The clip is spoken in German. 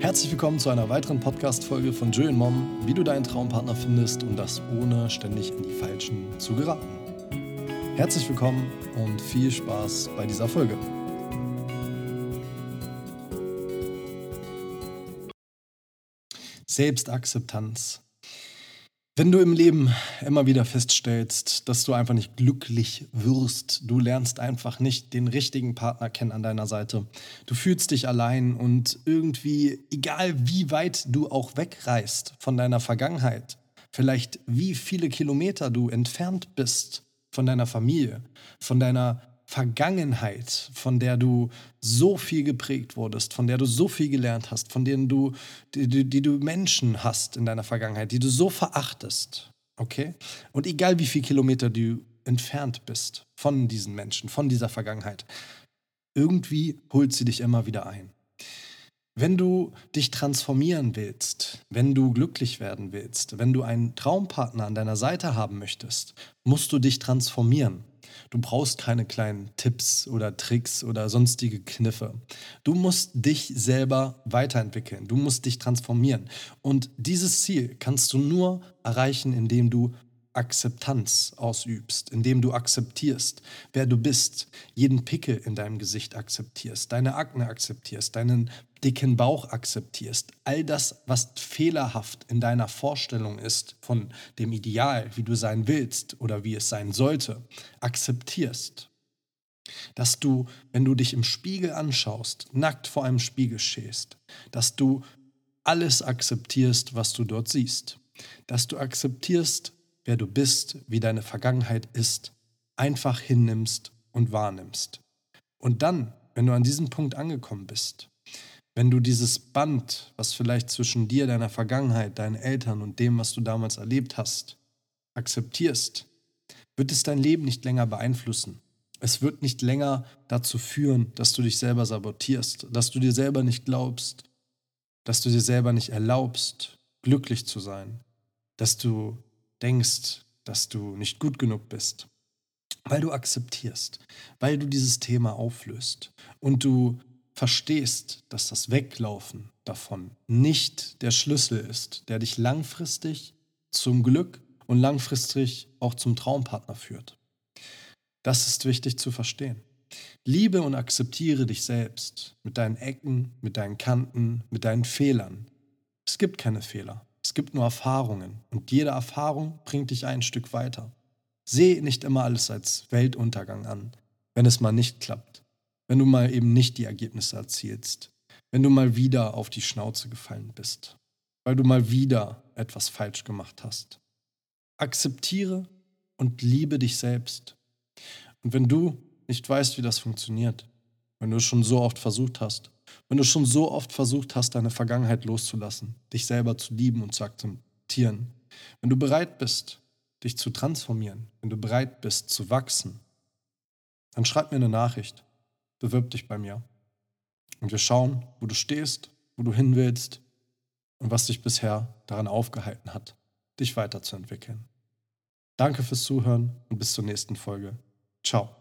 Herzlich willkommen zu einer weiteren Podcast-Folge von Julian Mom, wie du deinen Traumpartner findest und das ohne ständig in die Falschen zu geraten. Herzlich willkommen und viel Spaß bei dieser Folge. Selbstakzeptanz wenn du im Leben immer wieder feststellst, dass du einfach nicht glücklich wirst, du lernst einfach nicht den richtigen Partner kennen an deiner Seite, du fühlst dich allein und irgendwie, egal wie weit du auch wegreist von deiner Vergangenheit, vielleicht wie viele Kilometer du entfernt bist von deiner Familie, von deiner Vergangenheit, von der du so viel geprägt wurdest, von der du so viel gelernt hast, von denen du, die, die, die du Menschen hast in deiner Vergangenheit, die du so verachtest. Okay? Und egal wie viele Kilometer du entfernt bist von diesen Menschen, von dieser Vergangenheit, irgendwie holt sie dich immer wieder ein. Wenn du dich transformieren willst, wenn du glücklich werden willst, wenn du einen Traumpartner an deiner Seite haben möchtest, musst du dich transformieren. Du brauchst keine kleinen Tipps oder Tricks oder sonstige Kniffe. Du musst dich selber weiterentwickeln. Du musst dich transformieren. Und dieses Ziel kannst du nur erreichen, indem du Akzeptanz ausübst, indem du akzeptierst, wer du bist, jeden Pickel in deinem Gesicht akzeptierst, deine Akne akzeptierst, deinen dicken Bauch akzeptierst, all das, was fehlerhaft in deiner Vorstellung ist von dem Ideal, wie du sein willst oder wie es sein sollte, akzeptierst. Dass du, wenn du dich im Spiegel anschaust, nackt vor einem Spiegel stehst, dass du alles akzeptierst, was du dort siehst, dass du akzeptierst, wer du bist, wie deine Vergangenheit ist, einfach hinnimmst und wahrnimmst. Und dann, wenn du an diesem Punkt angekommen bist, wenn du dieses Band, was vielleicht zwischen dir, deiner Vergangenheit, deinen Eltern und dem, was du damals erlebt hast, akzeptierst, wird es dein Leben nicht länger beeinflussen. Es wird nicht länger dazu führen, dass du dich selber sabotierst, dass du dir selber nicht glaubst, dass du dir selber nicht erlaubst, glücklich zu sein, dass du denkst, dass du nicht gut genug bist, weil du akzeptierst, weil du dieses Thema auflöst und du verstehst, dass das Weglaufen davon nicht der Schlüssel ist, der dich langfristig zum Glück und langfristig auch zum Traumpartner führt. Das ist wichtig zu verstehen. Liebe und akzeptiere dich selbst mit deinen Ecken, mit deinen Kanten, mit deinen Fehlern. Es gibt keine Fehler. Es gibt nur Erfahrungen und jede Erfahrung bringt dich ein Stück weiter. Sehe nicht immer alles als Weltuntergang an, wenn es mal nicht klappt, wenn du mal eben nicht die Ergebnisse erzielst, wenn du mal wieder auf die Schnauze gefallen bist, weil du mal wieder etwas falsch gemacht hast. Akzeptiere und liebe dich selbst. Und wenn du nicht weißt, wie das funktioniert, wenn du es schon so oft versucht hast, wenn du schon so oft versucht hast, deine Vergangenheit loszulassen, dich selber zu lieben und zu akzeptieren, wenn du bereit bist, dich zu transformieren, wenn du bereit bist zu wachsen, dann schreib mir eine Nachricht, bewirb dich bei mir. Und wir schauen, wo du stehst, wo du hin willst und was dich bisher daran aufgehalten hat, dich weiterzuentwickeln. Danke fürs Zuhören und bis zur nächsten Folge. Ciao.